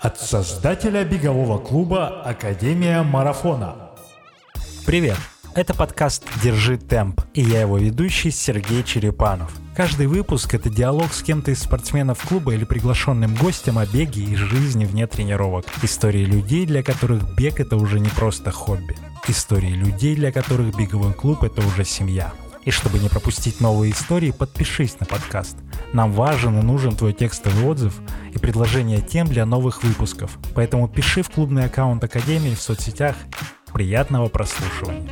От создателя бегового клуба «Академия марафона». Привет! Это подкаст «Держи темп» и я его ведущий Сергей Черепанов. Каждый выпуск — это диалог с кем-то из спортсменов клуба или приглашенным гостем о беге и жизни вне тренировок. Истории людей, для которых бег — это уже не просто хобби. Истории людей, для которых беговой клуб — это уже семья. И чтобы не пропустить новые истории, подпишись на подкаст. Нам важен и нужен твой текстовый отзыв и предложение тем для новых выпусков. Поэтому пиши в клубный аккаунт Академии в соцсетях. Приятного прослушивания.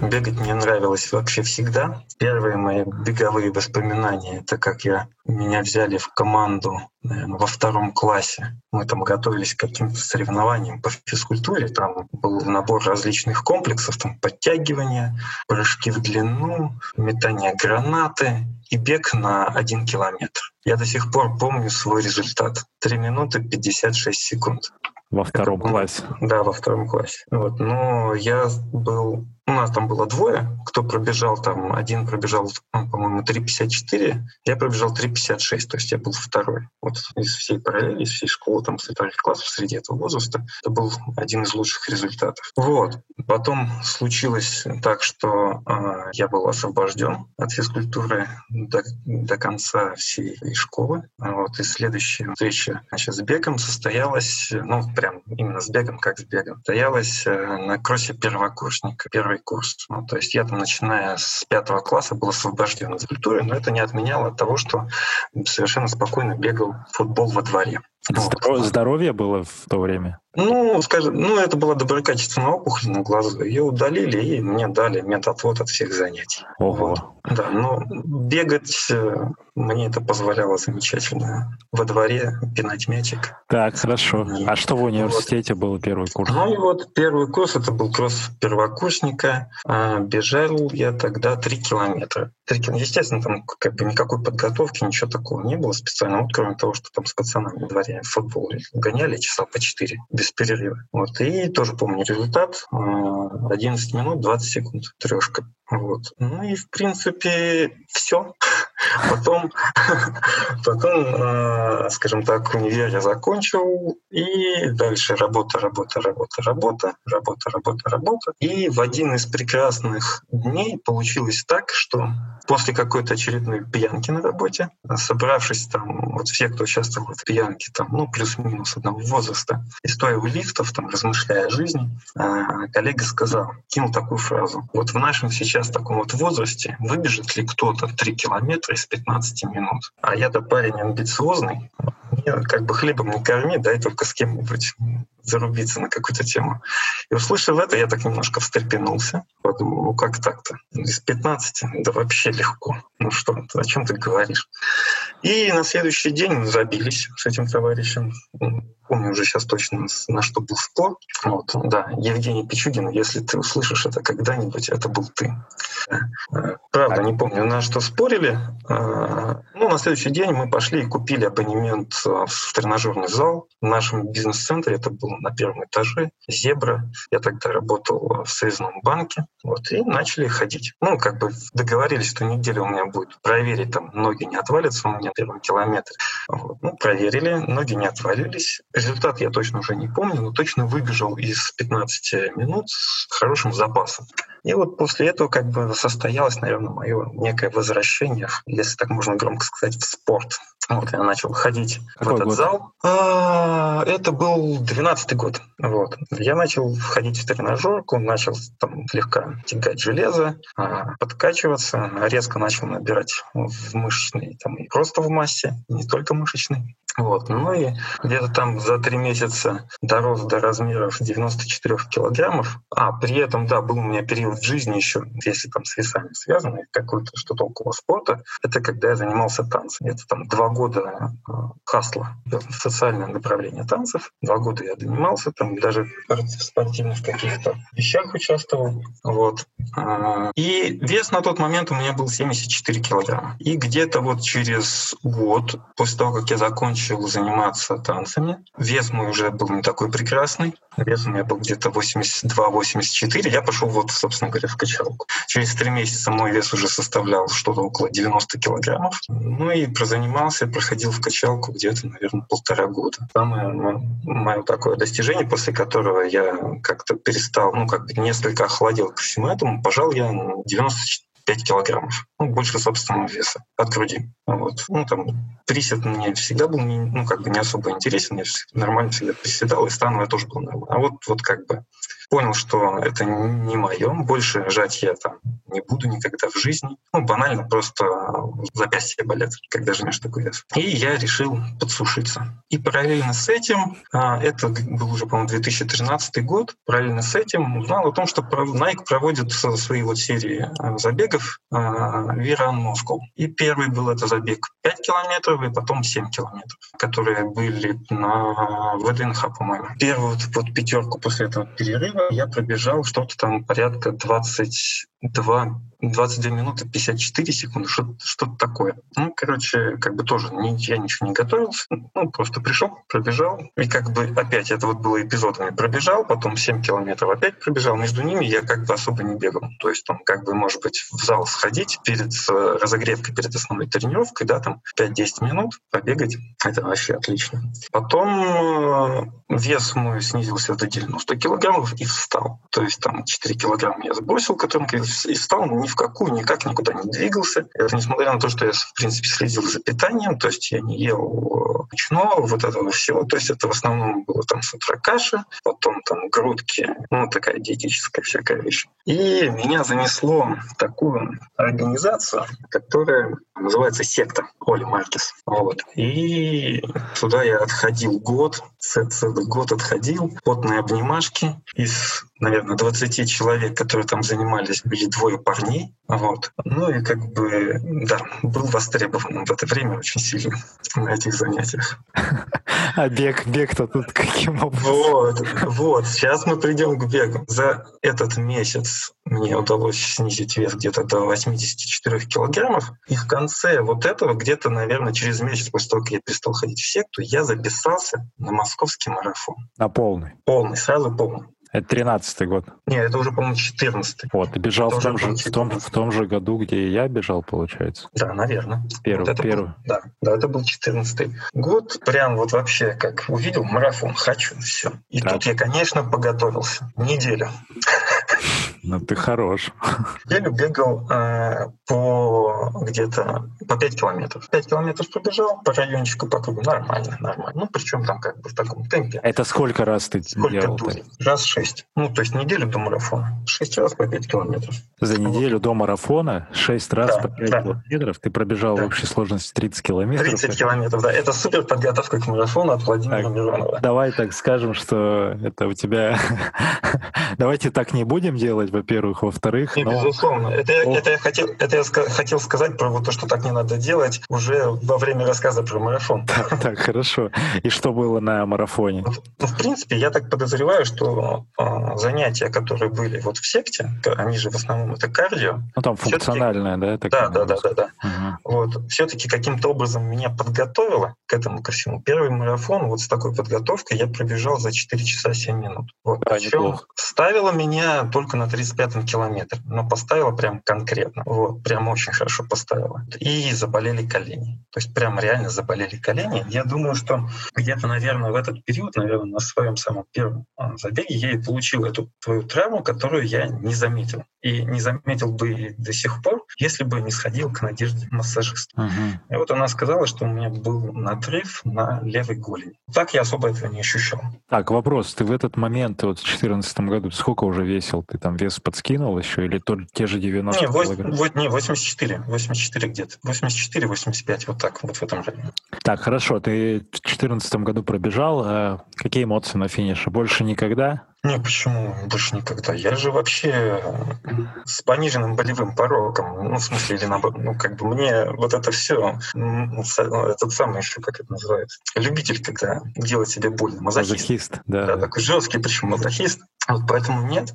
Бегать мне нравилось вообще всегда. Первые мои беговые воспоминания — это как я меня взяли в команду наверное, во втором классе. Мы там готовились к каким-то соревнованиям по физкультуре. Там был набор различных комплексов, там подтягивания, прыжки в длину, метание гранаты и бег на один километр. Я до сих пор помню свой результат. 3 минуты 56 секунд. Во втором Это, классе? Да, во втором классе. Вот. Но я был у нас там было двое, кто пробежал там, один пробежал, ну, по-моему, 3.54, я пробежал 3.56, то есть я был второй. Вот из всей параллели, из всей школы, там, с вторых классов, среди этого возраста, это был один из лучших результатов. Вот. Потом случилось так, что э, я был освобожден от физкультуры до, до конца всей школы. Вот. И следующая встреча значит, с бегом состоялась, ну, прям именно с бегом, как с бегом, состоялась э, на кроссе первокурсника. Первый первый курс. Ну, то есть я там, начиная с пятого класса, был освобожден от физкультуры, но это не отменяло того, что совершенно спокойно бегал в футбол во дворе. Вот. Здоровье было в то время? Ну, скажем, ну, это была доброкачественная опухоль на глазу. Ее удалили и мне дали медотвод от всех занятий. Ого. Вот. Да, но бегать э, мне это позволяло замечательно. Во дворе пинать мячик. Так, хорошо. И, а что в университете вот. был первый курс? Ну и вот первый курс, это был кросс первокурсника. А, бежал я тогда три километра. 3 километра. Естественно, там как бы никакой подготовки, ничего такого не было специально, вот кроме того, что там с пацанами во дворе футбол гоняли часа по 4 без перерыва. Вот. И тоже помню результат. 11 а, минут 20 секунд. Трешка. Вот. Ну и, в принципе, все. Потом, потом, э, скажем так, универ я закончил, и дальше работа, работа, работа, работа, работа, работа, работа. И в один из прекрасных дней получилось так, что после какой-то очередной пьянки на работе, собравшись там, вот все, кто участвовал в пьянке, там, ну, плюс-минус одного возраста, и стоя у лифтов, там, размышляя о жизни, э, коллега сказал, кинул такую фразу. Вот в нашем сейчас таком вот возрасте выбежит ли кто-то 3 километра из 15 минут? А я-то парень амбициозный, мне как бы хлебом не корми, дай только с кем-нибудь зарубиться на какую-то тему. И услышав это, я так немножко встрепенулся. Подумал, ну как так-то? Из 15? Да вообще легко. Ну что, о чем ты говоришь? И на следующий день забились с этим товарищем. Помню уже сейчас точно, на что был спор. Вот, да, Евгений Пичугин, если ты услышишь это когда-нибудь, это был ты. Э, правда, не помню, на что спорили. Э, ну, на следующий день мы пошли и купили абонемент в тренажерный зал в нашем бизнес-центре. Это был на первом этаже, «Зебра». Я тогда работал в Союзном банке. Вот, и начали ходить. Ну, как бы договорились, что неделю у меня будет проверить, там ноги не отвалятся у меня на первом километре. Вот. Ну, проверили, ноги не отвалились. Результат я точно уже не помню, но точно выбежал из 15 минут с хорошим запасом. И вот после этого как бы состоялось, наверное, мое некое возвращение, если так можно громко сказать, в спорт. Вот я начал ходить Какой в этот год? зал. А, это был 12 год. Вот. Я начал ходить в тренажерку, начал там слегка тягать железо, а, подкачиваться, резко начал набирать в мышечной, там, и просто в массе, не только мышечной. Вот. Ну и где-то там за три месяца дорос до размеров 94 килограммов. А, при этом, да, был у меня период в жизни еще, если там с весами связано, какой-то что-то около спорта, это когда я занимался танцами. Это там два года э, хасла, социальное направление танцев. Два года я занимался, там даже в спортивных каких-то вещах участвовал. Вот. А, и вес на тот момент у меня был 74 килограмма. И где-то вот через год, после того, как я закончил заниматься танцами. Вес мой уже был не такой прекрасный. Вес у меня был где-то 82-84. Я пошел вот, собственно говоря, в качалку. Через три месяца мой вес уже составлял что-то около 90 килограммов. Ну и прозанимался, проходил в качалку где-то, наверное, полтора года. Самое мое такое достижение, после которого я как-то перестал, ну, как бы несколько охладел ко всему этому, пожал я 94 5 килограммов, ну, больше собственного веса от груди. Вот. Ну, там, присед мне всегда был, не, ну, как бы не особо интересен, я нормально всегда приседал, и становое тоже было нормально. А вот, вот как бы понял, что это не мое, больше жать я там не буду никогда в жизни. Ну, банально просто запястья болят, когда жмешь такой вес. И я решил подсушиться. И параллельно с этим, а, это был уже, по-моему, 2013 год, параллельно с этим узнал о том, что Nike проводит свои вот серии а, забегов Виран Moscow. И первый был это забег 5 километров, и потом 7 километров, которые были на ВДНХ, по-моему. Первую вот пятерку после этого перерыва я пробежал что-то там порядка 22 22 минуты 54 секунды, что-то что такое. Ну, короче, как бы тоже не, я ничего не готовился, ну, просто пришел, пробежал. И как бы опять это вот было эпизодами. Пробежал, потом 7 километров опять пробежал. Между ними я как бы особо не бегал. То есть там как бы, может быть, в зал сходить перед э, разогревкой, перед основной тренировкой, да, там 5-10 минут побегать. Это вообще отлично. Потом э, вес мой снизился до 90 килограммов и встал. То есть там 4 килограмма я сбросил, которым и встал в какую, никак никуда не двигался. Это несмотря на то, что я, в принципе, следил за питанием, то есть я не ел мучного, вот этого всего. То есть это в основном было там с утра каша, потом там грудки, ну, такая диетическая всякая вещь. И меня занесло в такую организацию, которая называется секта Оли Маркес. Вот. И туда я отходил год, год отходил, потные обнимашки из наверное, 20 человек, которые там занимались, были двое парней. Вот. Ну и как бы, да, был востребован в это время очень сильно на этих занятиях. А бег, бег-то тут каким образом? Вот, вот, сейчас мы придем к бегу. За этот месяц мне удалось снизить вес где-то до 84 килограммов. И в конце вот этого, где-то, наверное, через месяц после того, как я перестал ходить в секту, я записался на московский марафон. На полный? Полный, сразу полный. Это тринадцатый год. Нет, это уже, по-моему, четырнадцатый. Вот, ты бежал в том, же, в, том, в том же году, где и я бежал, получается? Да, наверное. Первый, вот первый. Был, да, да, это был четырнадцатый год. Прям вот вообще, как увидел марафон, хочу, все. И так. тут я, конечно, поготовился. Неделю. Ну, ты хорош. Я бегал э, по где-то по 5 километров. 5 километров пробежал, по райончику по кругу. Нормально, нормально. Ну, причем там как бы в таком темпе. Это сколько раз ты сколько делал? Дури? Раз шесть. Ну, то есть неделю до марафона. Шесть раз по 5 километров. За неделю до марафона шесть раз да, по 5 да. километров ты пробежал да. в общей сложности 30 километров. 30 километров, да. Это супер подготовка к марафону от Владимира так, Миронова. Давай так скажем, что это у тебя... Давайте так не будем делать, во-первых. Во-вторых... но... Безусловно. Это, это, я хотел, это я хотел сказать про вот то, что так не надо делать уже во время рассказа про марафон. Так, так хорошо. И что было на марафоне? Ну, в принципе, я так подозреваю, что э, занятия, которые были вот в секте, они же в основном это кардио. Ну там функциональное, да? Да, да, да, да, да. Угу. Вот. Все-таки каким-то образом меня подготовило к этому ко всему. Первый марафон вот с такой подготовкой я пробежал за 4 часа 7 минут. Вот. Да, Причем неплохо. ставила меня только на 35-м километре, но поставила прям конкретно. Вот. Прям очень хорошо поставила. И заболели колени. То есть прям реально заболели колени. Я думаю, что где-то, наверное, в этот период, наверное, на своем самом первом а, забеге я и получил эту твою травму, которую я не заметил. И не заметил бы и до сих пор, если бы не сходил к Надежде массажиста. Uh-huh. И вот она сказала, что у меня был надрыв на левой голени. Так я особо этого не ощущал. Так, вопрос. Ты в этот момент, вот в 2014 году, сколько уже весил? Ты там вес подскинул еще или то, те же 90 не, 8, не, 84. 84 где-то. 84-85, вот так, вот в этом районе. Так, хорошо. Ты в 2014 году пробежал. А какие эмоции на финише? Больше никогда? Не, почему больше никогда? Я же вообще с пониженным болевым пороком. Ну, в смысле, или наоборот, ну, как бы мне вот это все, этот самый еще, как это называется, любитель, когда делать себе больно, мазохист. Мазохист, да. Да, такой жесткий, причем мазохист. Вот поэтому нет.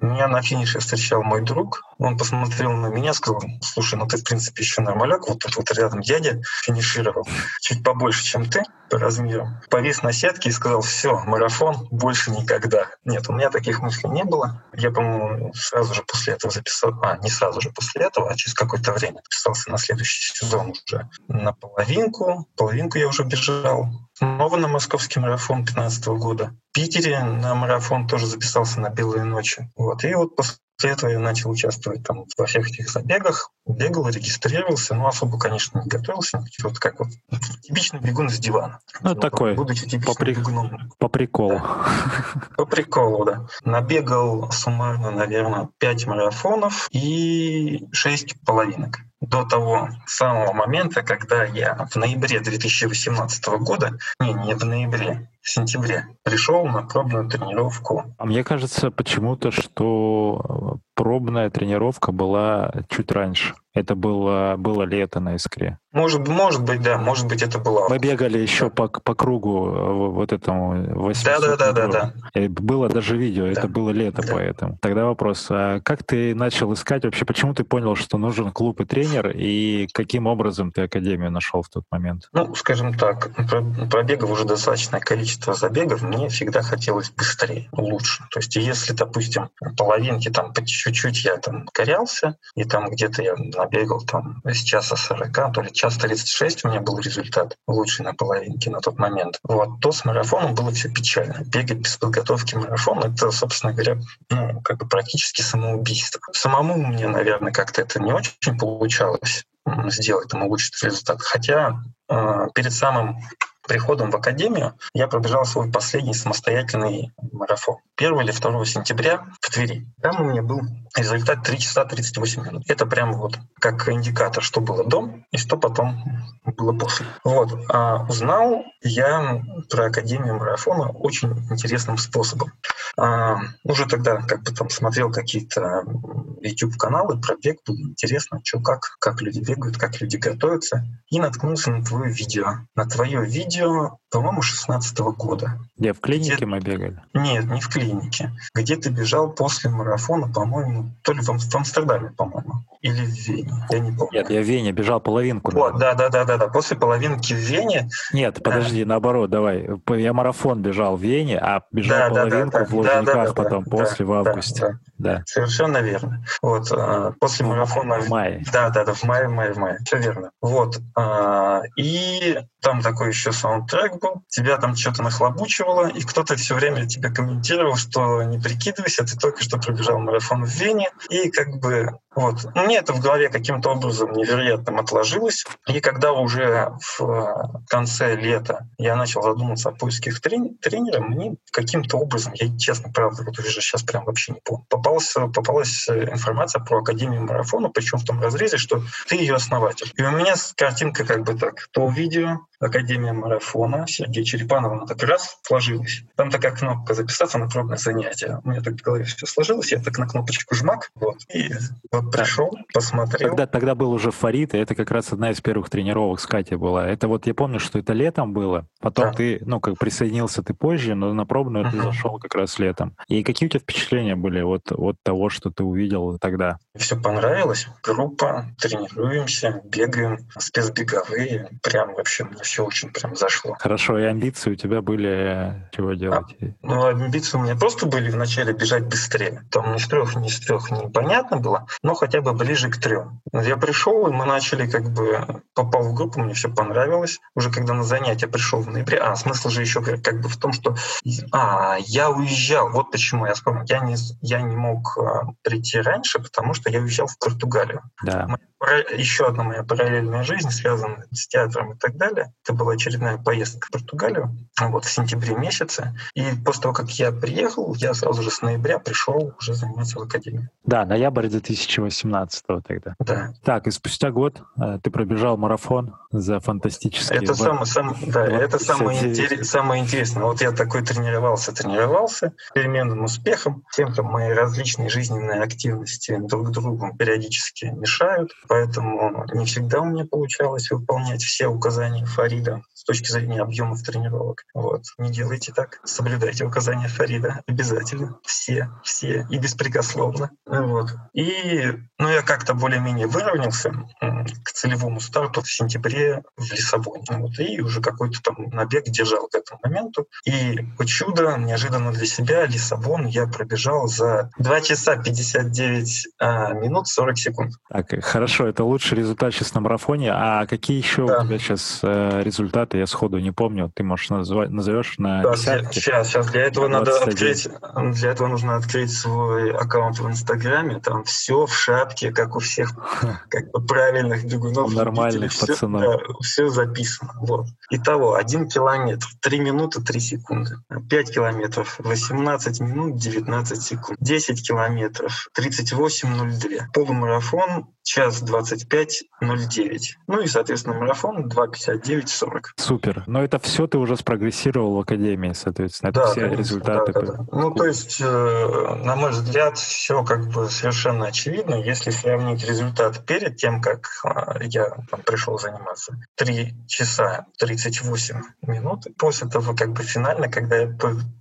Меня на финише встречал мой друг. Он посмотрел на меня, сказал, слушай, ну ты, в принципе, еще нормаляк. Вот тут вот рядом дядя финишировал. Чуть побольше, чем ты по размеру. Повис на сетке и сказал, все, марафон больше никогда. Нет, у меня таких мыслей не было. Я, по-моему, сразу же после этого записал, а, не сразу же после этого, а через какое-то время записался на следующий сезон уже на половинку. Половинку я уже бежал. Снова на московский марафон 2015 года. В Питере на марафон тоже записался на белые ночи. Вот. И вот после этого я начал участвовать там во всех этих забегах, бегал, регистрировался, но особо, конечно, не готовился. Вот как вот типичный бегун из дивана. Ну, вот, такой, будучи по, при... бегуном. по приколу. Да. По приколу, да. Набегал суммарно, наверное, 5 марафонов и 6 половинок до того самого момента, когда я в ноябре 2018 года, не, не в ноябре, в сентябре пришел на пробную тренировку. А мне кажется почему-то, что пробная тренировка была чуть раньше. Это было, было лето на Искре. Может, может быть, да, может быть, это было. Мы бегали еще по, по кругу э, вот этому 800 да, да, да, да, да. Было даже видео, да. это было лето да. поэтому. Тогда вопрос, а как ты начал искать вообще, почему ты понял, что нужен клуб и тренер, и каким образом ты Академию нашел в тот момент? Ну, скажем так, пробегов уже достаточное количество забегов, мне всегда хотелось быстрее, лучше. То есть если, допустим, половинки там по чуть-чуть я там корялся, и там где-то я набегал там с часа 40, то ли час 36 у меня был результат лучший на половинке на тот момент. Вот, то с марафоном было все печально. Бегать без подготовки марафона — это, собственно говоря, ну, как бы практически самоубийство. Самому мне, наверное, как-то это не очень получалось сделать там улучшить результат. Хотя э, перед самым приходом в академию я пробежал свой последний самостоятельный марафон. 1 или 2 сентября в Твери. Там у меня был результат 3 часа 38 минут. Это прям вот как индикатор, что было до и что потом было после. Вот. А узнал я про Академию марафона очень интересным способом. А, уже тогда как бы там смотрел какие-то YouTube-каналы про бег, было интересно, что как, как люди бегают, как люди готовятся. И наткнулся на твое видео. На твое видео, по-моему, 16 года. Где, в клинике где... мы бегали? Нет, не в клинике. Где ты бежал после марафона, по-моему, то ли в, в Амстердаме, по-моему, или в Вене, я не помню. Нет, я в Вене бежал половинку. Вот, да, да, да, да, да. После половинки в Вене. Нет, подожди, да. наоборот, давай. Я марафон бежал в Вене, а бежал да, половинку да, да, в Лужниках да, да, потом, да, после, да, в августе. Да, да. да. Совершенно верно. Вот, а, после в марафона... В мае. Да, да, да, в мае, в мае, в мае. Все верно. Вот. А, и там такой еще саундтрек был, тебя там что-то нахлобучивало, и кто-то все время тебе комментировал, что не прикидывайся, ты только что пробежал марафон в Вене, и как бы вот. Мне это в голове каким-то образом невероятным отложилось. И когда уже в конце лета я начал задуматься о поисках тренера, мне каким-то образом, я честно, правда, вот уже сейчас прям вообще не помню, попалась, попалась информация про Академию марафона, причем в том разрезе, что ты ее основатель. И у меня картинка как бы так. То видео, Академия марафона Сергея Черепанова, она так раз сложилась. Там такая кнопка «Записаться на пробное занятие». У меня так в голове все сложилось, я так на кнопочку жмак, вот, и вот пришел, посмотрел. Тогда, тогда был уже Фарид, и это как раз одна из первых тренировок с Катей была. Это вот я помню, что это летом было, потом да. ты, ну, как присоединился ты позже, но на пробную uh-huh. ты зашел как раз летом. И какие у тебя впечатления были вот от того, что ты увидел тогда? Все понравилось. Группа, тренируемся, бегаем, спецбеговые. Прям вообще мне все очень прям зашло. Хорошо, и амбиции у тебя были чего делать? А, ну, амбиции у меня просто были вначале бежать быстрее. Там ни с трех, ни с трех непонятно было, но хотя бы ближе к трем. Я пришел, и мы начали как бы, попал в группу, мне все понравилось. Уже когда на занятия пришел в ноябре, а смысл же еще как бы в том, что а, я уезжал, вот почему я вспомнил, я не, я не мог а, прийти раньше, потому что я уезжал в Португалию. Да еще одна моя параллельная жизнь, связанная с театром и так далее. Это была очередная поездка в Португалию вот, в сентябре месяце. И после того, как я приехал, я сразу же с ноября пришел уже заниматься в академии. Да, ноябрь 2018 тогда. Да. Так, и спустя год э, ты пробежал марафон за фантастические... Это, сам, сам, да, это самое, интерес, самое интересное. Вот я такой тренировался, тренировался переменным успехом. Тем, что мои различные жизненные активности друг другу периодически мешают, поэтому не всегда у меня получалось выполнять все указания Фарида с точки зрения объемов тренировок. Вот. Не делайте так, соблюдайте указания Фарида обязательно. Все, все и беспрекословно. Вот. И ну, я как-то более-менее выровнялся к целевому старту в сентябре в Лиссабоне. Вот. И уже какой-то там набег держал к этому моменту. И по чудо, неожиданно для себя, Лиссабон я пробежал за 2 часа 59 а, минут 40 секунд. Так, хорошо, это лучший результат сейчас на марафоне. А какие еще да. у тебя сейчас э, результаты? Я сходу не помню. Ты можешь назвать, назовешь на да, десятки? Сейчас, сейчас. Для этого надо открыть, для этого нужно открыть свой аккаунт в Инстаграме. Там все в шапке, как у всех как бы правильных бегунов. Нормальных все, пацанов. Да, все записано. Вот. Итого, 1 километр, 3 минуты 3 секунды. 5 километров, 18 минут 19 секунд. 10 километров, 38.02. Полумарафон час 25.09. Ну и, соответственно, марафон 2.59.40. Супер. Но это все ты уже спрогрессировал в Академии, соответственно. Это да, все конечно, результаты. Да, да, да. Ну, то есть, э, на мой взгляд, все как бы совершенно очевидно. Если сравнить результат перед тем, как э, я там, пришел заниматься, 3 часа 38 минут. После того, как бы финально, когда я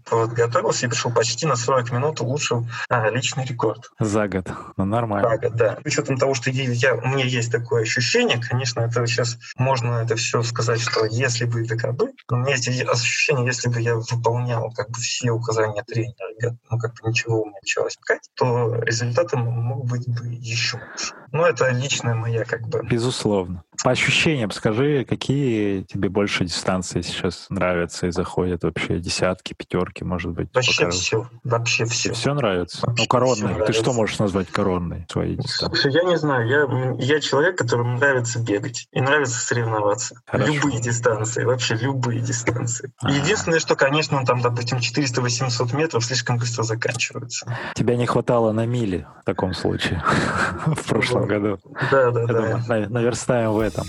подготовился и пришел почти на 40 минут, улучшил а, личный рекорд. За год. Ну, нормально. За год, да. С учетом того, что я, у меня есть такое ощущение, конечно, это сейчас можно это все сказать, что если бы это бы, но у меня есть ощущение, если бы я выполнял как бы все указания тренера, ну как бы ничего у меня началось искать, то результаты могут быть бы еще лучше. Но это личная моя как бы... Безусловно. По ощущениям скажи, какие тебе больше дистанции сейчас нравятся и заходят вообще? Десятки, пятерки, может быть? Вообще покажут? все. Вообще все. Все нравится? Вообще ну, коронные. Ты что можешь назвать коронной своей дистанции? Слушай, я не знаю. Я, я человек, которому нравится бегать и нравится соревноваться. Хорошо. Любые дистанции, вообще любые дистанции. А-а-а. Единственное, что, конечно, там, допустим, 400-800 метров слишком быстро заканчиваются. Тебя не хватало на мили в таком случае в прошлом году. Да, да, да. Наверстаем в этом.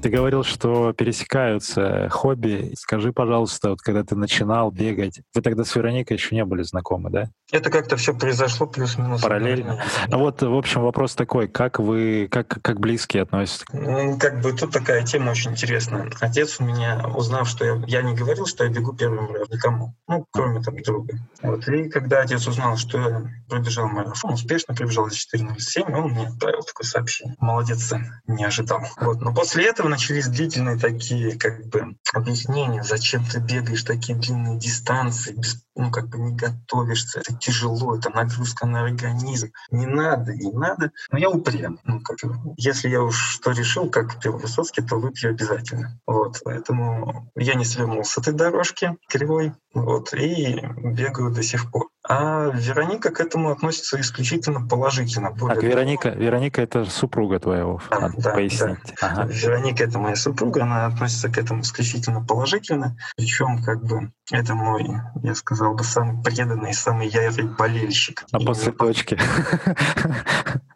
Ты говорил, что пересекаются хобби. Скажи, пожалуйста, вот когда ты начинал бегать, вы тогда с Вероникой еще не были знакомы, да? Это как-то все произошло плюс-минус. Параллельно. Ну вот, в общем, вопрос такой, как вы, как, как близкие относятся? Ну, как бы тут такая тема очень интересная. Отец у меня, узнав, что я, я не говорил, что я бегу первым раз никому, ну, кроме там друга. Вот. И когда отец узнал, что я пробежал марафон, успешно пробежал за 4.07, он мне отправил такое сообщение. Молодец, сын, не ожидал. Вот. Но после этого начались длительные такие, как бы, объяснения, зачем ты бегаешь такие длинные дистанции, без, ну, как бы не готовишься, это тяжело, это нагрузка на организм. Не надо, не надо. Но я упрям. Ну, как, если я уж что решил, как пил Высоцкий, то выпью обязательно. Вот, поэтому я не свернул с этой дорожки кривой, вот, и бегаю до сих пор. А Вероника к этому относится исключительно положительно. Более так, Вероника, Вероника — это супруга твоего, надо да, пояснить. Да. Ага. Вероника — это моя супруга, она относится к этому исключительно положительно. Причем, как бы, это мой, я сказал бы, самый преданный, самый ярый болельщик. А И после не... дочки?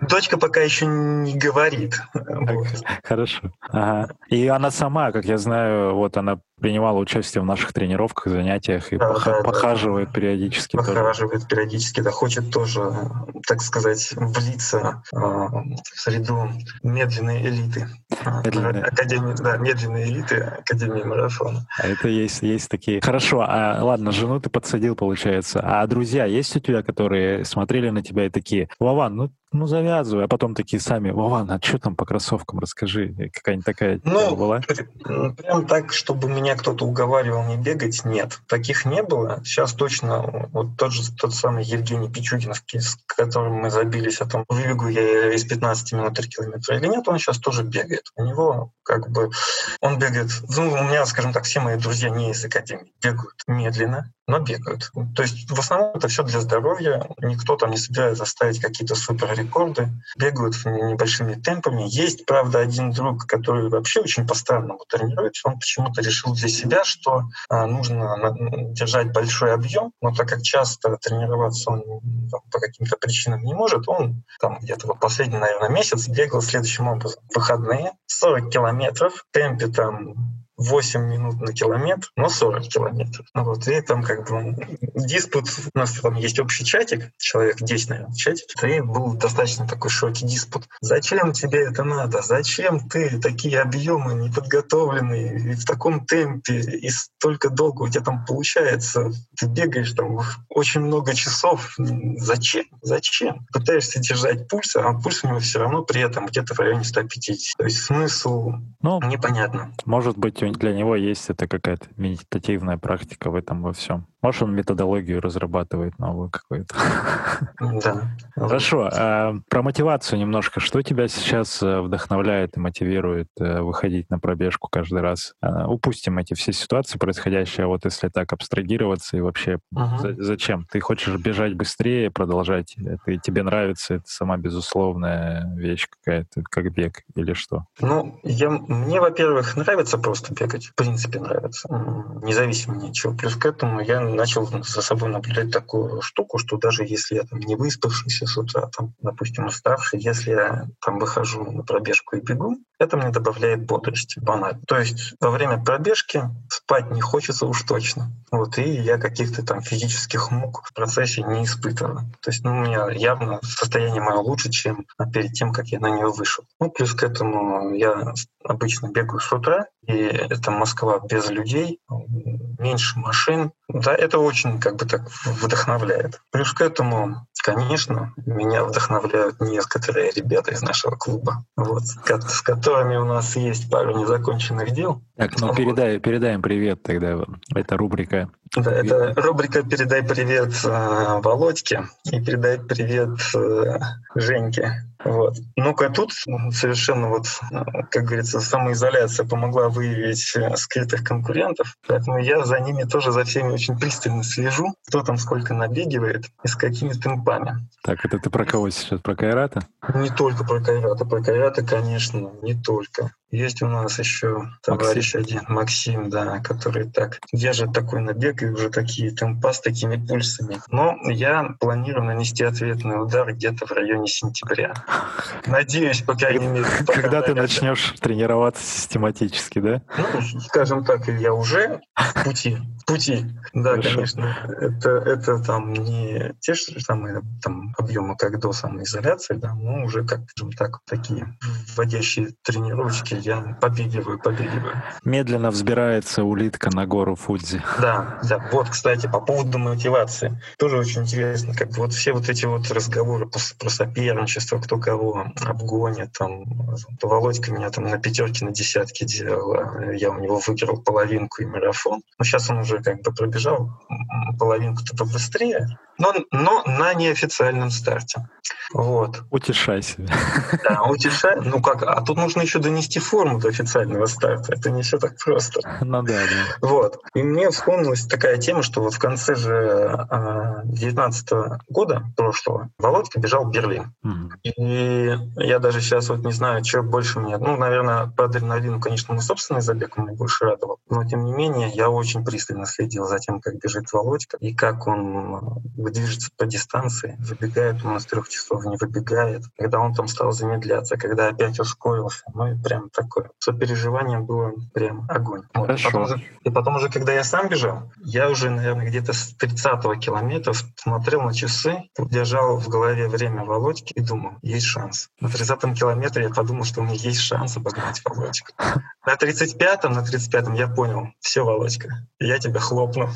Дочка пока еще не говорит. Хорошо. Ага. И она сама, как я знаю, вот она принимала участие в наших тренировках, занятиях и да, пох- да, похаживает да. периодически. Похаживает тоже. Периодически, да, хочет тоже, так сказать, влиться э, в среду медленной элиты. А, медленной. Академии, да, медленной элиты Академии марафона. А это есть, есть такие. Хорошо, а ладно, жену ты подсадил, получается. А друзья есть у тебя, которые смотрели на тебя и такие, Вован, ну ну завязывай, а потом такие сами, Вован, а что там по кроссовкам, расскажи, какая-нибудь такая ну, была? Прям так, чтобы меня кто-то уговаривал не бегать, нет. Таких не было. Сейчас точно вот тот же тот самый Евгений Пичугинов, с которым мы забились о том, выбегу я из 15 минут 3 километра или нет, он сейчас тоже бегает. У него как бы, он бегает, ну, у меня, скажем так, все мои друзья не из Академии, бегают медленно, но бегают. То есть в основном это все для здоровья. Никто там не собирается ставить какие-то супер рекорды. Бегают небольшими темпами. Есть, правда, один друг, который вообще очень по-странному тренируется. Он почему-то решил для себя, что а, нужно держать большой объем, но так как часто тренироваться он по каким-то причинам не может, он там где-то последний, наверное, месяц бегал следующим образом. Выходные 40 километров в темпе там 8 минут на километр, но 40 километров. Ну вот, и там как бы диспут, у нас там есть общий чатик, человек 10, наверное, в чатике, и был достаточно такой широкий диспут. Зачем тебе это надо? Зачем ты такие объемы неподготовленные и в таком темпе, и столько долго у тебя там получается? Ты бегаешь там очень много часов. Зачем? Зачем? Пытаешься держать пульс, а пульс у него все равно при этом где-то в районе 150. То есть смысл ну, непонятно. Может быть, для него есть это какая-то медитативная практика в этом во всем. Может, он методологию разрабатывает новую какую-то. Да. Хорошо. А, про мотивацию немножко. Что тебя сейчас э, вдохновляет и мотивирует э, выходить на пробежку каждый раз? А, упустим эти все ситуации происходящие, а вот если так абстрагироваться и вообще uh зачем? Ты хочешь бежать быстрее, продолжать? Это тебе нравится? Это сама безусловная вещь какая-то, как бег или что? Ну, я, мне, во-первых, нравится просто бегать. В принципе, нравится. Независимо ни от чего. Плюс к этому я начал за собой наблюдать такую штуку, что даже если я там не выспавшийся с утра, там, допустим, уставший, если я там выхожу на пробежку и бегу, это мне добавляет бодрости, банально. То есть во время пробежки спать не хочется уж точно. Вот, и я каких-то там физических мук в процессе не испытываю. То есть ну, у меня явно состояние мое лучше, чем перед тем, как я на нее вышел. Ну, плюс к этому я обычно бегаю с утра, и это Москва без людей, меньше машин. Да, это очень как бы так вдохновляет. Плюс к этому, конечно, меня вдохновляют некоторые ребята из нашего клуба, вот, с которыми у нас есть пару незаконченных дел. Так, ну передай, передаем привет тогда. Это рубрика. Да, это рубрика «Передай привет э, Володьке» и «Передай привет э, Женьке». Вот. Ну-ка тут совершенно вот, как говорится, самоизоляция помогла выявить э, скрытых конкурентов, поэтому я за ними тоже за всеми очень пристально слежу, кто там сколько набегивает и с какими темпами. Так, это ты про кого сейчас? Про Кайрата? Не только про Кайрата, про Кайрата, конечно, не только. Есть у нас еще товарищ Максим. один, Максим, да, который так держит такой набег и уже такие темпа с такими пульсами. Но я планирую нанести ответный удар где-то в районе сентября. Надеюсь, по крайней мере. Когда ты начнешь тренироваться систематически, да? Ну, скажем так, я уже в пути. В пути, да, Хорошо. конечно. Это, это там не те же самые там, объемы, как до самоизоляции, да, но уже, как, скажем так, такие вводящие тренировочки я побегиваю, побегиваю. Медленно взбирается улитка на гору Фудзи. Да, да. Вот, кстати, по поводу мотивации. Тоже очень интересно, как вот все вот эти вот разговоры про, про соперничество, кто кого обгонит, там, Володька меня там на пятерке, на десятке делал, а я у него выиграл половинку и марафон. Но сейчас он уже как бы пробежал половинку-то побыстрее, но, но на неофициальном старте. Вот. Утешай себя. Да, утешай. Ну как, а тут нужно еще донести форму до официального старта. Это не все так просто. Ну да, да. Вот. И мне вспомнилась такая тема, что вот в конце же 19 -го года прошлого Володька бежал в Берлин. Угу. И я даже сейчас вот не знаю, что больше мне... Ну, наверное, по адреналину, конечно, мой собственный забег меня больше радовал. Но, тем не менее, я очень пристально следил за тем, как бежит Володька и как он движется по дистанции, забегает у нас трех часов, не выбегает, когда он там стал замедляться, когда опять ускорился. Ну и прям такое. Сопереживание было прям огонь. Вот. Хорошо. И, потом уже, и потом уже, когда я сам бежал, я уже, наверное, где-то с 30-го километра смотрел на часы, держал в голове время Володьки и думал, есть шанс. На 30-м километре я подумал, что у меня есть шанс обогнать Володьку. На 35-м, на 35-м я понял, все, Володька, я тебя хлопну.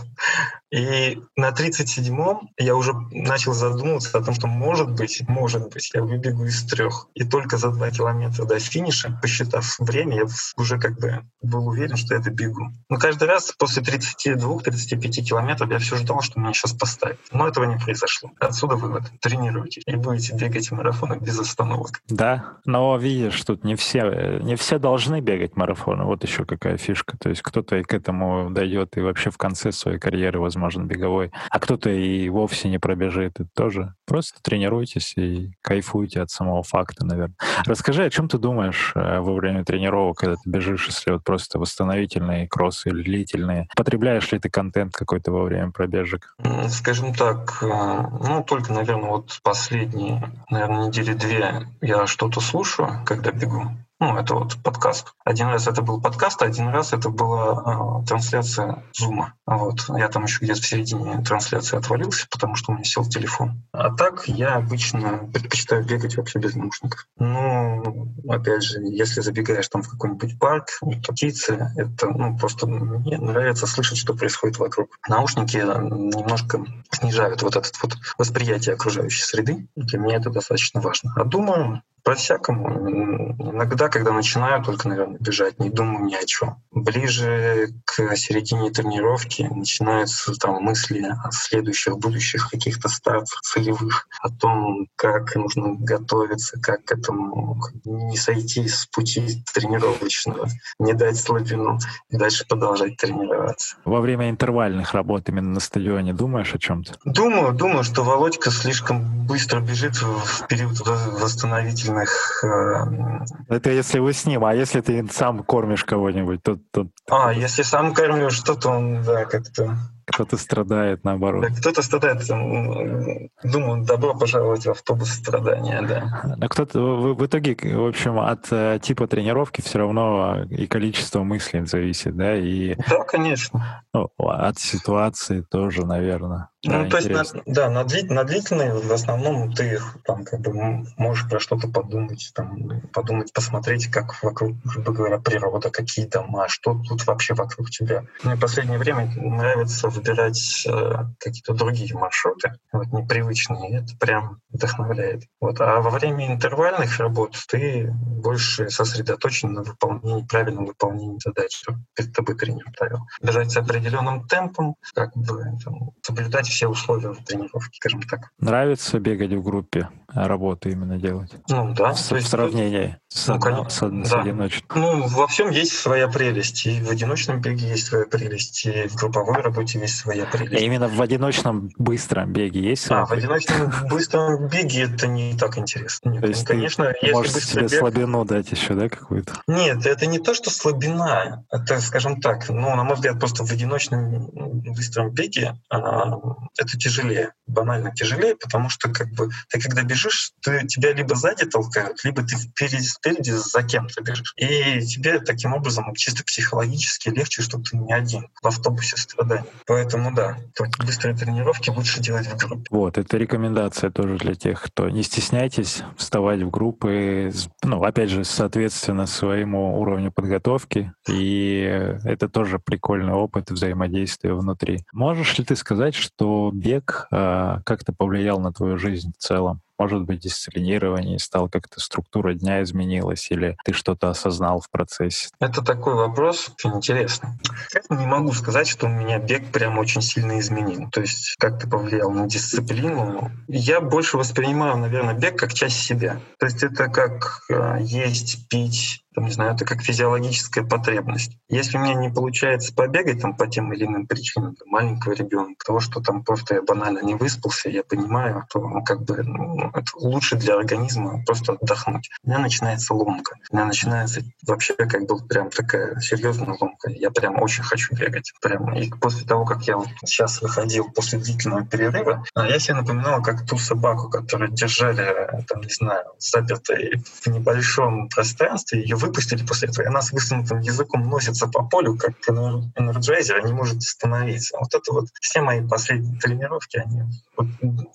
И на 37-м я уже начал задумываться о том, что может быть, может быть, я выбегу из трех. И только за два километра до финиша, посчитав время, я уже как бы был уверен, что я добегу. Но каждый раз после 32-35 километров я все ждал, что меня сейчас поставят. Но этого не произошло. Отсюда вывод. Тренируйтесь и будете бегать марафоны без остановок. Да, но видишь, тут не все, не все должны бегать марафоны. Вот еще какая фишка. То есть кто-то и к этому дойдет и вообще в конце своей карьеры, возможно, беговой, а кто-то и вовсе не пробежит. Это тоже просто тренируйтесь и кайфуйте от самого факта, наверное. Расскажи, о чем ты думаешь э, во время тренировок, когда ты бежишь, если вот просто восстановительные кроссы или длительные? Потребляешь ли ты контент какой-то во время пробежек? Скажем так, э, ну, только, наверное, вот последние, наверное, недели две я что-то слушаю, когда бегу. Ну, это вот подкаст. Один раз это был подкаст, один раз это была э, трансляция зума. Вот. Я там еще где-то в середине трансляции отвалился, потому что у меня сел телефон. А так я обычно предпочитаю бегать вообще без наушников. Ну, опять же, если забегаешь там в какой-нибудь парк, птицы, это ну, просто мне нравится слышать, что происходит вокруг. Наушники немножко снижают вот это вот восприятие окружающей среды. Для меня это достаточно важно. А думаю, по-всякому. Иногда, когда начинаю только, наверное, бежать, не думаю ни о чем. Ближе к середине тренировки начинаются там мысли о следующих, будущих каких-то стартах целевых, о том, как нужно готовиться, как к этому не сойти с пути тренировочного, не дать слабину и дальше продолжать тренироваться. Во время интервальных работ именно на стадионе думаешь о чем-то? Думаю, думаю, что Володька слишком быстро бежит в период восстановительного разных... Э, Это если вы с ним, а если ты сам кормишь кого-нибудь, то... то... А, если сам кормишь что-то, он, да, как-то... Кто-то страдает, наоборот. Да, кто-то страдает. Думаю, добро пожаловать в автобус страдания, да. Но кто-то в, в итоге, в общем, от э, типа тренировки все равно и количество мыслей зависит, да? И, да, конечно. Ну, от ситуации тоже, наверное. Ну, да, то есть, на, да, на, длит, на длительные в основном ты там как бы можешь про что-то подумать, там, подумать, посмотреть, как вокруг, грубо говоря, природа, какие дома, что тут вообще вокруг тебя. Мне в последнее время нравится выбирать э, какие-то другие маршруты, вот непривычные, это прям вдохновляет. Вот. А во время интервальных работ ты больше сосредоточен на выполнении, правильном выполнении задач, что перед тобой тренер ставил. Бежать с определенным темпом, как бы там, соблюдать все условия тренировки, скажем так. Нравится бегать в группе, а работу именно делать? Ну да. В, в сравнении с, ну, одно, с, с да. одиночным. Ну, во всем есть своя прелесть. И в одиночном беге есть своя прелесть, и в групповой работе есть своя прелесть. И именно в одиночном быстром беге есть своя А, прелесть? в одиночном быстром беге это не так интересно. Нет, то есть конечно, ты можешь себе бег... слабину дать еще, да, какую-то? Нет, это не то, что слабина. Это, скажем так, ну, на мой взгляд, просто в одиночном быстром беге а, это тяжелее, банально тяжелее, потому что как бы ты когда бежишь, ты, тебя либо сзади толкают, либо ты впереди, спереди за кем-то бежишь. И тебе таким образом чисто психологически легче, что ты не один в автобусе страданий. Поэтому да, быстрые тренировки лучше делать в группе. Вот, это рекомендация тоже для тех, кто не стесняйтесь вставать в группы, ну, опять же, соответственно, своему уровню подготовки. И это тоже прикольный опыт взаимодействия внутри. Можешь ли ты сказать, что бег э, как-то повлиял на твою жизнь в целом? Может быть, дисциплинирование стал как-то структура дня изменилась, или ты что-то осознал в процессе? Это такой вопрос очень интересный. Я не могу сказать, что у меня бег прям очень сильно изменил. То есть как ты повлиял на дисциплину. Я больше воспринимаю, наверное, бег как часть себя. То есть это как э, есть, пить, там, не знаю, это как физиологическая потребность. Если у меня не получается побегать там по тем или иным причинам, маленького ребенка, того, что там просто я банально не выспался, я понимаю, то ну, как бы ну, это лучше для организма просто отдохнуть. У меня начинается ломка. У меня начинается вообще как бы прям такая серьезная ломка. Я прям очень хочу бегать. Прям. И после того, как я вот сейчас выходил после длительного перерыва, а, я себе напоминал, как ту собаку, которую держали, там, не знаю, запертой в небольшом пространстве, ее выпустили после этого, и она с высунутым языком носится по полю, как энерджайзер, не может остановиться. Вот это вот все мои последние тренировки, они вот,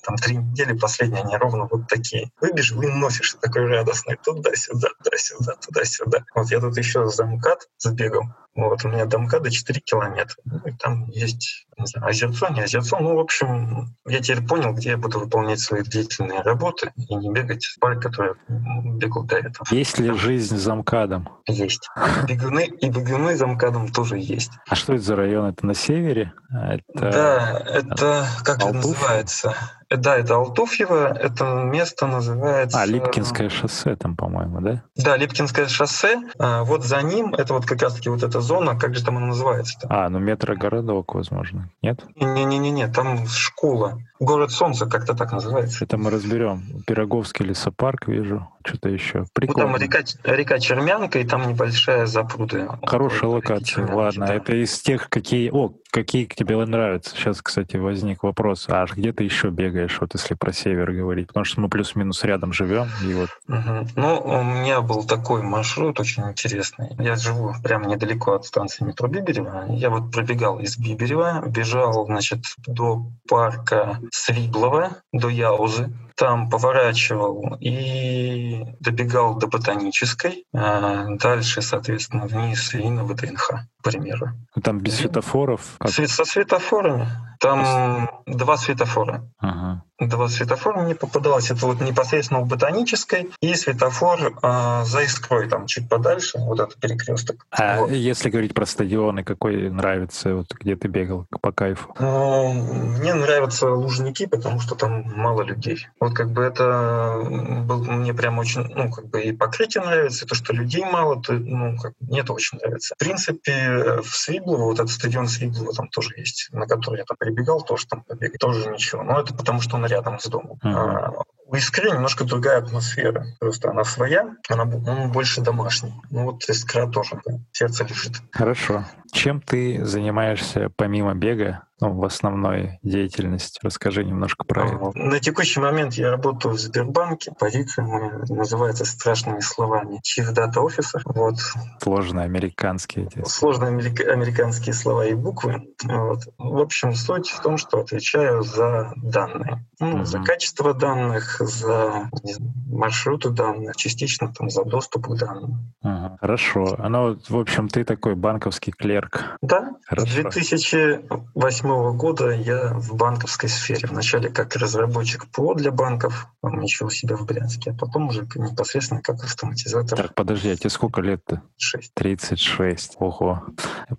там три недели последние, они ровно вот такие. Выбежал и носишься такой радостный туда-сюда, туда-сюда, туда-сюда. Вот я тут еще за МКАД сбегал. Вот, у меня до МКАДа 4 километра. Ну, и там есть не знаю, озерцо, не озерцо. Ну, в общем, я теперь понял, где я буду выполнять свои длительные работы и не бегать в парк, который бегал до этого. Есть ли жизнь за МКАДом? Есть. Бегуны и бегуны за МКАДом тоже есть. А что это за район? Это на севере? Это... Да, это как это называется? Да, это Алтуфьево, это место называется... А, Липкинское шоссе там, по-моему, да? Да, Липкинское шоссе. А, вот за ним, это вот как раз-таки вот эта зона, как же там она называется? -то? А, ну метрогородок, возможно, нет? Не-не-не, там школа. Город Солнца, как-то так называется. Это мы разберем. Пироговский лесопарк вижу, что-то еще. Прикольно. Ну, там река, река Чермянка, и там небольшая запруда. Хорошая локация, ладно. Да. Это из тех, какие... О, какие тебе нравятся. Сейчас, кстати, возник вопрос. А где ты еще бегаешь, вот если про север говорить? Потому что мы плюс-минус рядом живем. И вот... Угу. Ну, у меня был такой маршрут очень интересный. Я живу прямо недалеко от станции метро Биберева. Я вот пробегал из Биберева, бежал, значит, до парка Свиблова до Яузы, там поворачивал и добегал до ботанической, а дальше, соответственно, вниз и на ВДНХ, к примеру. Там без светофоров? Со светофорами. Там два светофора. Ага. Два светофора мне попадалось. Это вот непосредственно в ботанической и светофор э, за искрой, там чуть подальше, вот этот перекресток. А вот. если говорить про стадионы, какой нравится, вот где ты бегал по кайфу? Ну, мне нравятся лужники, потому что там мало людей. Вот как бы это был, мне прям очень, ну, как бы и покрытие нравится, и то, что людей мало, то, ну, как, мне это очень нравится. В принципе, в Свиблово, вот этот стадион Свиблово там тоже есть, на который я там прибегал, тоже там побегать, тоже ничего. Но это потому, что он рядом с домом. Uh-huh. А, у Искры немножко другая атмосфера. Просто она своя, она он больше домашний. Ну вот Искра тоже, да, сердце лежит. Хорошо. Чем ты занимаешься помимо бега? Ну, в основной деятельности. Расскажи немножко про это. На текущий момент я работаю в Сбербанке. Позиция моя называется страшными словами Chief Data Officer. Вот. Сложные американские. Эти. Сложные американские слова и буквы. Вот. В общем, суть в том, что отвечаю за данные. Ну, угу. За качество данных, за маршруты данных, частично там за доступ к данным. Угу. Хорошо. Ну, в общем, ты такой банковский клерк. Да. Хорошо. С 2008 2008 года я в банковской сфере. Вначале как разработчик ПО для банков, еще у себя в Брянске, а потом уже непосредственно как автоматизатор. Так, подожди, а тебе сколько лет-то? 6. 36. Ого.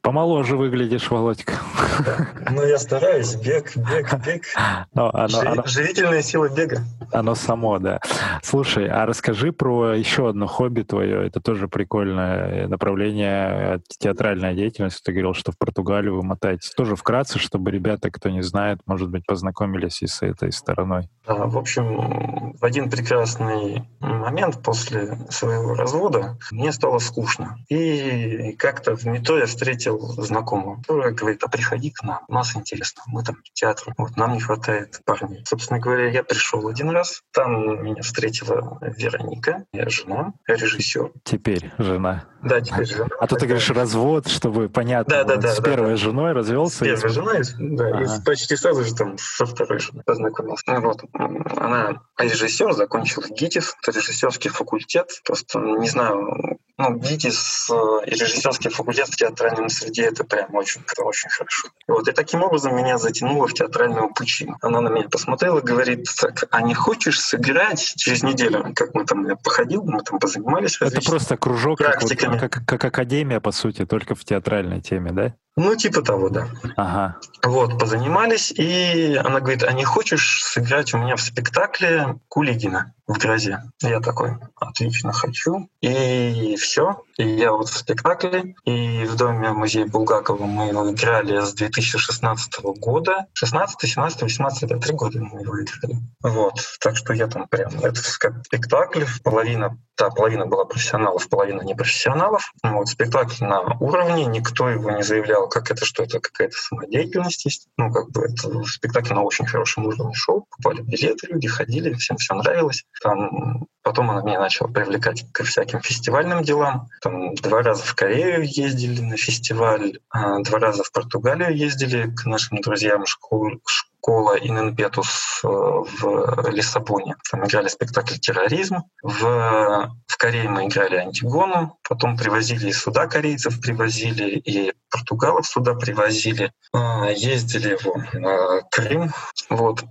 Помоложе выглядишь, Володька. Да. Ну, я стараюсь. Бег, бег, бег. Но оно, Живи, оно... Живительная сила бега. Оно само, да. Слушай, а расскажи про еще одно хобби твое. Это тоже прикольное направление, театральная деятельность. Ты говорил, что в Португалию вы мотаетесь. Тоже вкратце, что чтобы ребята, кто не знает, может быть, познакомились и с этой стороной? В общем, в один прекрасный момент после своего развода мне стало скучно. И как-то в метро я встретил знакомого, который говорит, а приходи к нам, нас интересно, мы там театр, вот нам не хватает парней. Собственно говоря, я пришел один раз, там меня встретила Вероника, я жена, режиссер. Теперь жена. Да, теперь жена. А то ты говоришь развод, чтобы понятно, да, да, да, с да, первой да. женой развелся. С первой женой, да, ага. и почти сразу же там со второй женой познакомился. Ну, вот. Она режиссер, закончила ГИТИС, это режиссерский факультет. Просто не знаю, ну, ГИТИС и режиссерский факультет в театральном среде это прям очень, очень хорошо. И вот и таким образом меня затянуло в театральную пучину. Она на меня посмотрела, говорит, так, а не хочешь сыграть через неделю? Как мы там, я походил, мы там позанимались Это просто кружок, как, вот, как, как академия, по сути, только в театральной теме, да? Ну, типа того, да. Ага. Вот, позанимались, и она говорит, а не хочешь сыграть у меня в спектакле Кулигина в грозе? Я такой, отлично, хочу. И все. И я вот в спектакле, и в доме музея Булгакова мы его играли с 2016 года. 16, 17, 18, да, три года мы его играли. Вот, так что я там прям, это спектакль, половина, та половина была профессионалов, половина непрофессионалов. Вот, спектакль на уровне, никто его не заявлял, как это, что это какая-то самодеятельность есть. Ну, как бы это спектакль на очень хорошем уровне шоу, покупали билеты, люди ходили, всем все нравилось. Там Потом она меня начала привлекать к всяким фестивальным делам. Там два раза в Корею ездили на фестиваль, а два раза в Португалию ездили к нашим друзьям школ, школа Иненпетус э, в Лиссабоне. Там играли спектакль «Терроризм». В, в Корее мы играли «Антигону». Потом привозили и сюда корейцев, привозили и португалов сюда привозили. А, ездили в Крым, вот,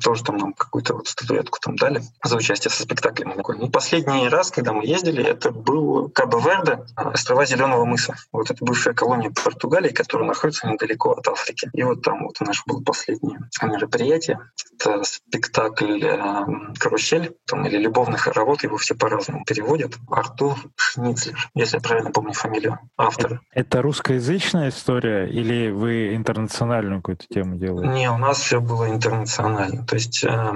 тоже там нам какую-то вот статуэтку там дали за участие со спектаклем. Ну, последний раз, когда мы ездили, это был Кабо-Верде, острова Зеленого мыса. Вот это бывшая колония Португалии, которая находится недалеко от Африки. И вот там вот наше было последнее мероприятие. Это спектакль э, «Карусель», там, или «Любовный хоровод», его все по-разному переводят. Артур Шницлер, если я правильно помню фамилию автора. Это русскоязычная история или вы интернациональную какую-то тему делаете? Не, у нас все было интернационально. То есть э,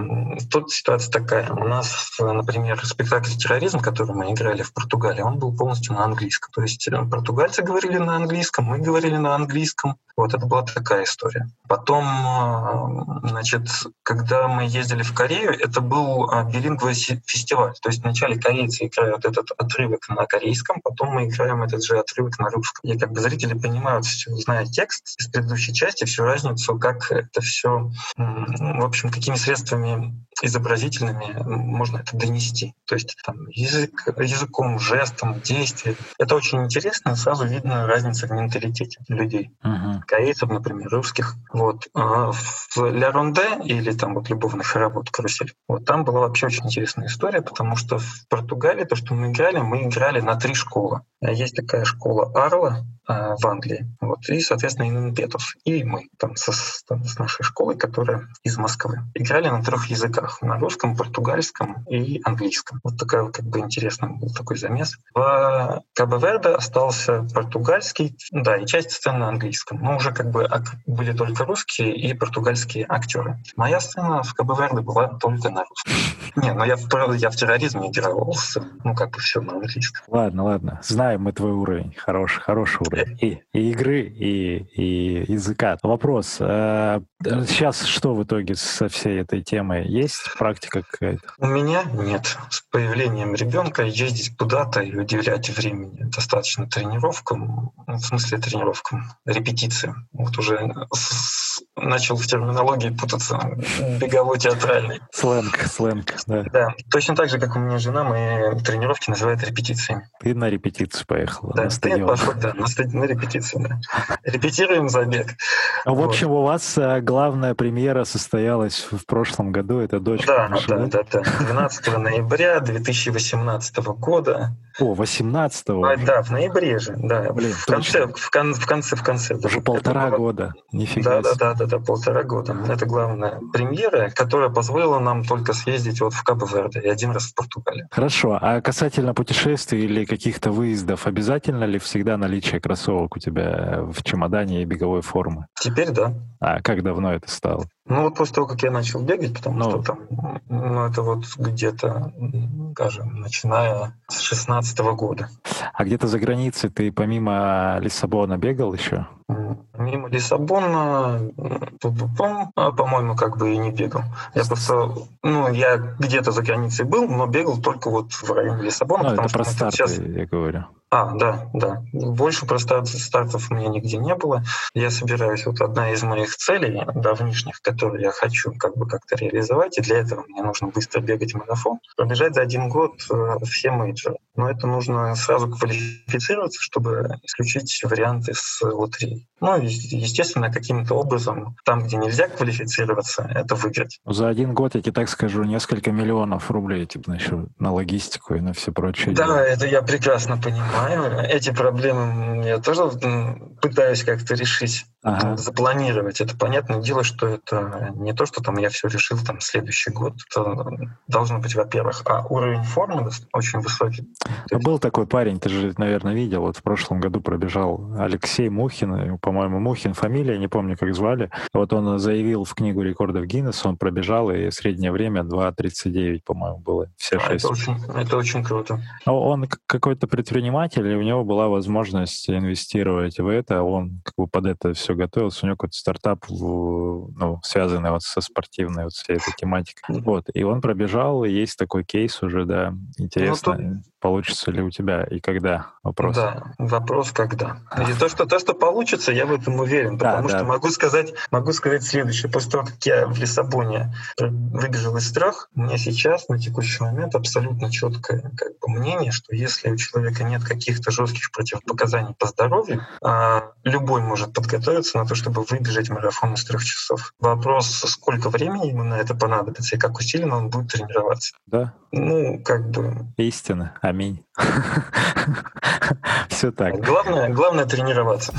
тут ситуация такая. У нас, например, спектакль «Терроризм», который мы играли в Португалии, он был полностью на английском. То есть э, португальцы говорили на английском, мы говорили на английском. Вот это была такая история. Потом, э, значит, когда мы ездили в Корею, это был э, билингвый фестиваль. То есть вначале корейцы играют этот отрывок на корейском, потом мы играем этот же отрывок на русском. И как бы зрители понимают, зная текст из предыдущей части, всю разницу, как это все, в общем, какими средствами изобразительными можно это донести. То есть там, язык, языком, жестом, действием. Это очень интересно, сразу видно разница в менталитете людей. Uh-huh. Корейцев, например, русских. Вот. А в Ля Ронде или там вот любовных работ карусель, вот там была вообще очень интересная история, потому что в Португалии то, что мы играли, мы играли на три школы. Есть такая школа Арла, а, в Англии. Вот. И, соответственно, Инн Петус. И мы там, со, там, с нашей школой, которая из Москвы. Играли на трех языках. На русском, португальском и английском. Вот такая как бы интересный был такой замес. В Кабо-Верде остался португальский, да, и часть сцены на английском. Но уже как бы были только русские и португальские актеры. Моя сцена в Кабо-Верде была только на русском. Не, ну я в, я в терроризме играл, ну как бы все на английском. Ладно, ладно. Знаем мы твой уровень. Хороший, хороший уровень и, и игры, и, и языка. Вопрос. Э, сейчас что в итоге со всей этой темой? Есть практика какая-то? У меня нет. С появлением ребенка ездить куда-то и уделять времени достаточно тренировкам, ну, в смысле тренировкам, репетициям. Вот уже с, начал в терминологии путаться беговой театральный. Сленг, сленг, да. Да, точно так же, как у меня жена, мои тренировки называют репетициями. Ты на репетицию поехала, да, на стадион. Пошел, да, на, стадион, на репетицию, да. Репетируем забег. А, в общем, у вас э, главная премьера состоялась в прошлом году, это дочка. Да, да, да, да. 12 ноября 2018 года. О, 18 -го. А, да, в ноябре же, да. Блин, в конце, в, кон, в конце, в конце. Уже полтора года. Нифига да, да, да, да, полтора года. Это главная премьера, которая позволила нам только съездить вот в Кабо-Верде и один раз в Португалию. Хорошо. А касательно путешествий или каких-то выездов, обязательно ли всегда наличие кроссовок у тебя в чемодане и беговой формы? Теперь да. А как давно это стало? Ну вот после того, как я начал бегать, потому ну, что там, ну это вот где-то, скажем, начиная с шестнадцатого года. А где-то за границей ты помимо Лиссабона бегал еще? Мимо Лиссабона, по-моему, как бы и не бегал. Я просто, ну, я где-то за границей был, но бегал только вот в районе Лиссабона. Ну, это про старты, сейчас... я говорю. А, да, да. Больше просто стартов у меня нигде не было. Я собираюсь, вот одна из моих целей давнишних, которые я хочу как бы как-то реализовать, и для этого мне нужно быстро бегать марафон, пробежать за один год э, все мейджоры. Но это нужно сразу квалифицироваться, чтобы исключить варианты с лотереей. Ну, естественно, каким-то образом, там, где нельзя квалифицироваться, это выиграть. За один год, я тебе так скажу, несколько миллионов рублей, типа, еще на логистику и на все прочее. Да, это я прекрасно понимаю. Эти проблемы я тоже пытаюсь как-то решить ага. запланировать. Это понятное дело, что это не то, что там я все решил там следующий год. Это должно быть, во-первых, а уровень формы очень высокий. А был такой парень, ты же, наверное, видел, вот в прошлом году пробежал Алексей Мухин, по-моему, Мухин фамилия, не помню, как звали. Вот он заявил в книгу рекордов Гиннесса, он пробежал, и среднее время 2.39, по-моему, было. Все а, Это очень, это очень круто. Он какой-то предприниматель, и у него была возможность инвестировать в это, он как бы под это все еще готовился, у него какой-то стартап, ну, связанный вот со спортивной вот всей этой тематикой. Вот, и он пробежал, и есть такой кейс уже, да. Интересно, ну, тут... получится ли у тебя и когда? Вопрос. Да, вопрос когда. И то, что, то, что получится, я в этом уверен, потому да, что да. могу сказать, могу сказать следующее. После того, как я в Лиссабоне выбежал из трех, у меня сейчас на текущий момент абсолютно четкое как бы, мнение, что если у человека нет каких-то жестких противопоказаний по здоровью, а любой может подготовиться на то, чтобы выбежать марафон из трех часов. Вопрос, сколько времени ему на это понадобится и как усиленно он будет тренироваться. Да. Ну, как бы... Истина. Аминь. Все так. Главное, главное тренироваться.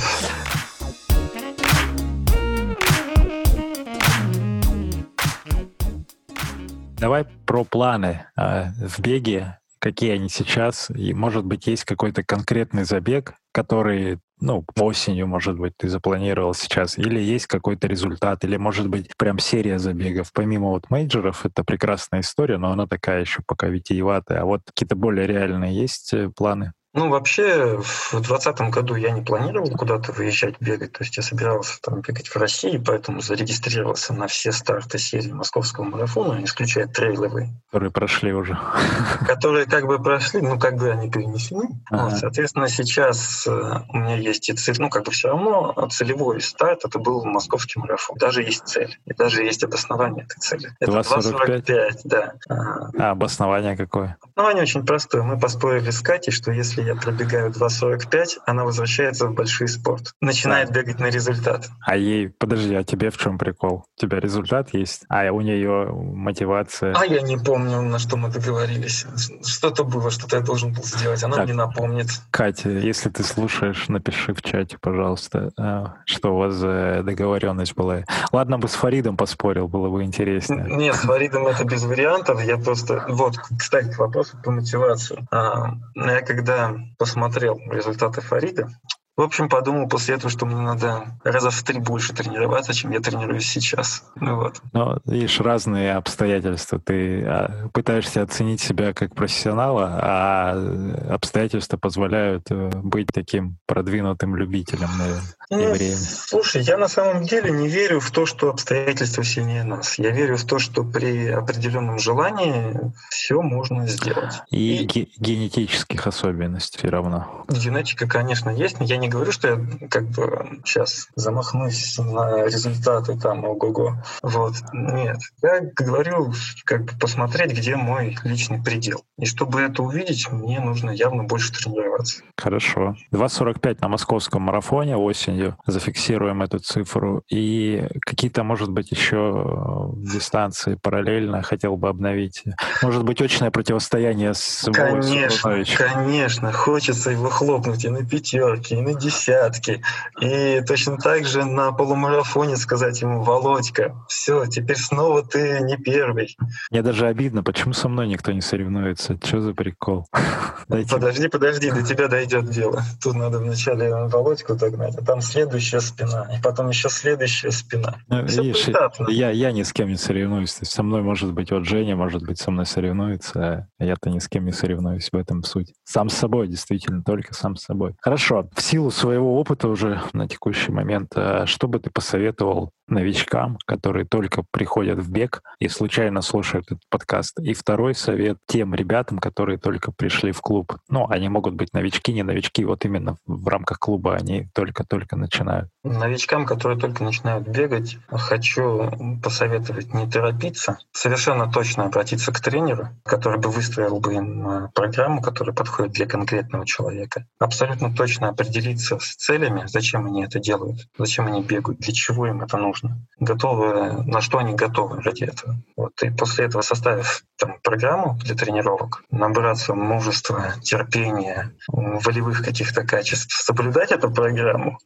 Давай про планы э, в беге, какие они сейчас, и, может быть, есть какой-то конкретный забег, который, ну, осенью, может быть, ты запланировал сейчас, или есть какой-то результат, или, может быть, прям серия забегов. Помимо вот мейджоров, это прекрасная история, но она такая еще пока витиеватая. А вот какие-то более реальные есть э, планы? Ну, вообще, в 2020 году я не планировал куда-то выезжать бегать. То есть я собирался там бегать в России, поэтому зарегистрировался на все старты серии московского марафона, исключая трейловые. Которые прошли уже. Которые как бы прошли, ну, как бы они перенесены. Ага. Вот, соответственно, сейчас э, у меня есть и цель, ну, как бы все равно целевой старт это был московский марафон. Даже есть цель. И даже есть обоснование этой цели. Это 2.45? да. А обоснование какое? Обоснование очень простое. Мы поспорили с Катей, что если я пробегаю 2.45, она возвращается в большой спорт. Начинает бегать на результат. А ей, подожди, а тебе в чем прикол? У тебя результат есть? А у нее мотивация? А я не помню, на что мы договорились. Что-то было, что-то я должен был сделать. Она так. мне напомнит. Катя, если ты слушаешь, напиши в чате, пожалуйста, а, что у вас за договоренность была. Ладно бы с Фаридом поспорил, было бы интереснее. Нет, с Фаридом это без вариантов. Я просто... Вот, кстати, к вопросу по мотивацию. А, я когда посмотрел результаты Фарида, в общем, подумал после этого, что мне надо раза в три больше тренироваться, чем я тренируюсь сейчас. Ну, вот. Но, видишь, разные обстоятельства. Ты а, пытаешься оценить себя как профессионала, а обстоятельства позволяют э, быть таким продвинутым любителем, наверное, ну. Слушай, я на самом деле не верю в то, что обстоятельства сильнее нас. Я верю в то, что при определенном желании все можно сделать. И, И... генетических особенностей равно. Генетика, конечно, есть, но я не говорю, что я как бы сейчас замахнусь на результаты там, ого-го. Вот. Нет. Я говорю, как бы посмотреть, где мой личный предел. И чтобы это увидеть, мне нужно явно больше тренироваться. Хорошо. 2.45 на московском марафоне осенью. Зафиксируем эту цифру. И какие-то, может быть, еще дистанции параллельно хотел бы обновить. Может быть, очное противостояние с Конечно, конечно. Хочется его хлопнуть и на пятерке, и на десятки. И точно так же на полумарафоне сказать ему, Володька, все, теперь снова ты не первый. Мне даже обидно, почему со мной никто не соревнуется? Что за прикол? Дайте... Подожди, подожди, до тебя дойдет дело. Тут надо вначале Володьку догнать, а там следующая спина, и потом еще следующая спина. Ну, видишь, я, я ни с кем не соревнуюсь. То есть со мной может быть вот Женя, может быть, со мной соревнуется, а я-то ни с кем не соревнуюсь, в этом суть. Сам с собой, действительно, только сам с собой. Хорошо. В силу своего опыта уже на текущий момент, а что бы ты посоветовал новичкам, которые только приходят в бег и случайно слушают этот подкаст? И второй совет тем ребятам, которые только пришли в клуб. Ну, они могут быть новички, не новички, вот именно в рамках клуба они только-только начинают. Новичкам, которые только начинают бегать, хочу посоветовать не торопиться, совершенно точно обратиться к тренеру, который бы выстроил бы им э, программу, которая подходит для конкретного человека. Абсолютно точно определиться с целями, зачем они это делают, зачем они бегают, для чего им это нужно, готовы, на что они готовы ради этого. Вот. И после этого, составив там, программу для тренировок, набраться мужества, терпения, волевых каких-то качеств, соблюдать эту программу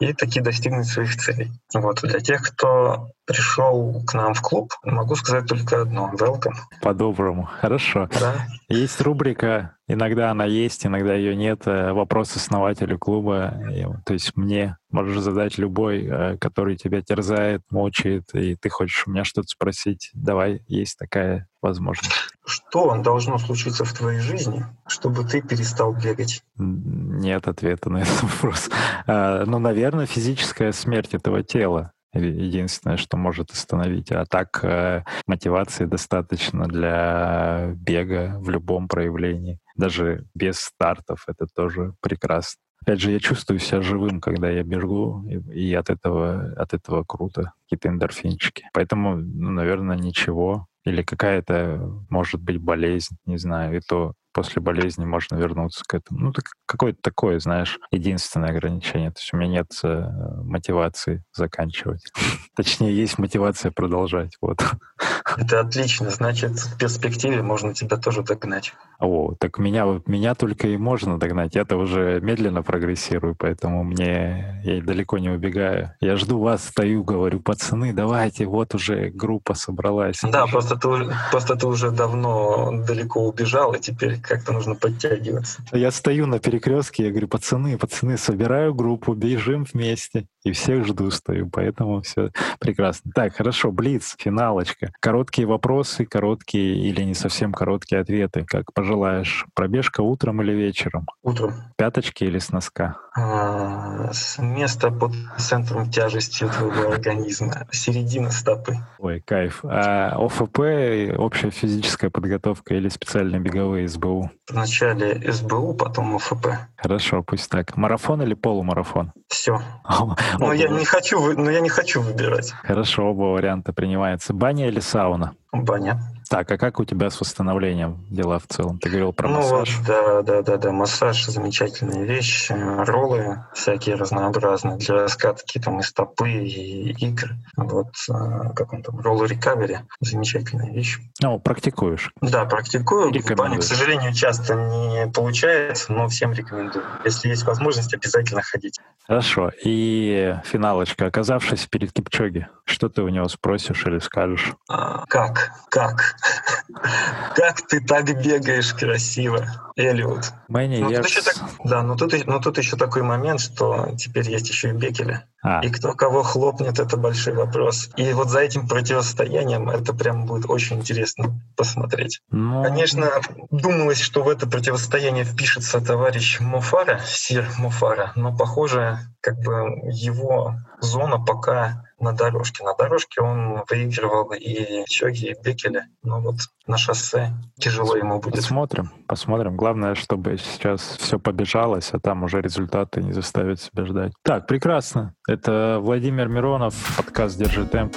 и таки достигнуть своих целей. Вот. Для тех, кто пришел к нам в клуб, могу сказать только одно — welcome. По-доброму. Хорошо. Да. Есть рубрика Иногда она есть, иногда ее нет. Э, вопрос основателю клуба, то есть мне можешь задать любой, э, который тебя терзает, мучает, и ты хочешь у меня что-то спросить. Давай, есть такая возможно. Что должно случиться в твоей жизни, чтобы ты перестал бегать? Нет ответа на этот вопрос. А, ну, наверное, физическая смерть этого тела единственное, что может остановить. А так э, мотивации достаточно для бега в любом проявлении. Даже без стартов это тоже прекрасно. Опять же, я чувствую себя живым, когда я бегу, и, и от этого от этого круто, какие-то эндорфинчики. Поэтому, ну, наверное, ничего. Или какая-то, может быть, болезнь, не знаю, и то после болезни можно вернуться к этому. Ну, так, какое-то такое, знаешь, единственное ограничение. То есть у меня нет э, мотивации заканчивать. Точнее, есть мотивация продолжать. Вот. Это отлично. Значит, в перспективе можно тебя тоже догнать. О, так меня, меня только и можно догнать. Я-то уже медленно прогрессирую, поэтому мне я далеко не убегаю. Я жду вас, стою, говорю, пацаны, давайте, вот уже группа собралась. Да, просто ты, просто ты уже давно далеко убежал, и теперь как-то нужно подтягиваться. Я стою на перекрестке, я говорю, пацаны, пацаны, собираю группу, бежим вместе. И всех жду, стою, поэтому все прекрасно. Так, хорошо, Блиц, финалочка. Короткие вопросы, короткие или не совсем короткие ответы, как пожелаешь. Пробежка утром или вечером? Утром. Пяточки или с носка? А, с места под центром тяжести твоего организма. Середина стопы. Ой, кайф. А ОФП, общая физическая подготовка или специальные беговые СБУ? Вначале СБУ, потом ОФП. Хорошо, пусть так. Марафон или полумарафон? Все. Но я не хочу, но я не хочу выбирать. Хорошо, оба варианта принимаются. Баня или сауна? Баня. Так, а как у тебя с восстановлением дела в целом? Ты говорил про ну, массаж. Вот, да, да, да, да. Массаж замечательная вещь. Роллы всякие разнообразные для раскатки там и стопы, и икр. Вот а, как он там, роллы рекавери. Замечательная вещь. Ну, практикуешь? Да, практикую. В бане, к сожалению, часто не получается, но всем рекомендую. Если есть возможность, обязательно ходить. Хорошо. И финалочка. Оказавшись перед Кипчоги, что ты у него спросишь или скажешь? А, как? Как? Как ты так бегаешь красиво, Элиот? Мэнни, ну, я... тут еще так, да, но тут, но тут еще такой момент, что теперь есть еще и Бекеля. А. И кто кого хлопнет, это большой вопрос. И вот за этим противостоянием это прям будет очень интересно посмотреть. Ну... Конечно, думалось, что в это противостояние впишется товарищ Мофара, Сир Мофара, но, похоже, как бы его зона пока на дорожке. На дорожке он выигрывал и Чоги, и Бекеля, но вот на шоссе тяжело ему будет. Посмотрим, посмотрим. Главное, чтобы сейчас все побежалось, а там уже результаты не заставят себя ждать. Так, прекрасно. Это Владимир Миронов, подкаст «Держи темп».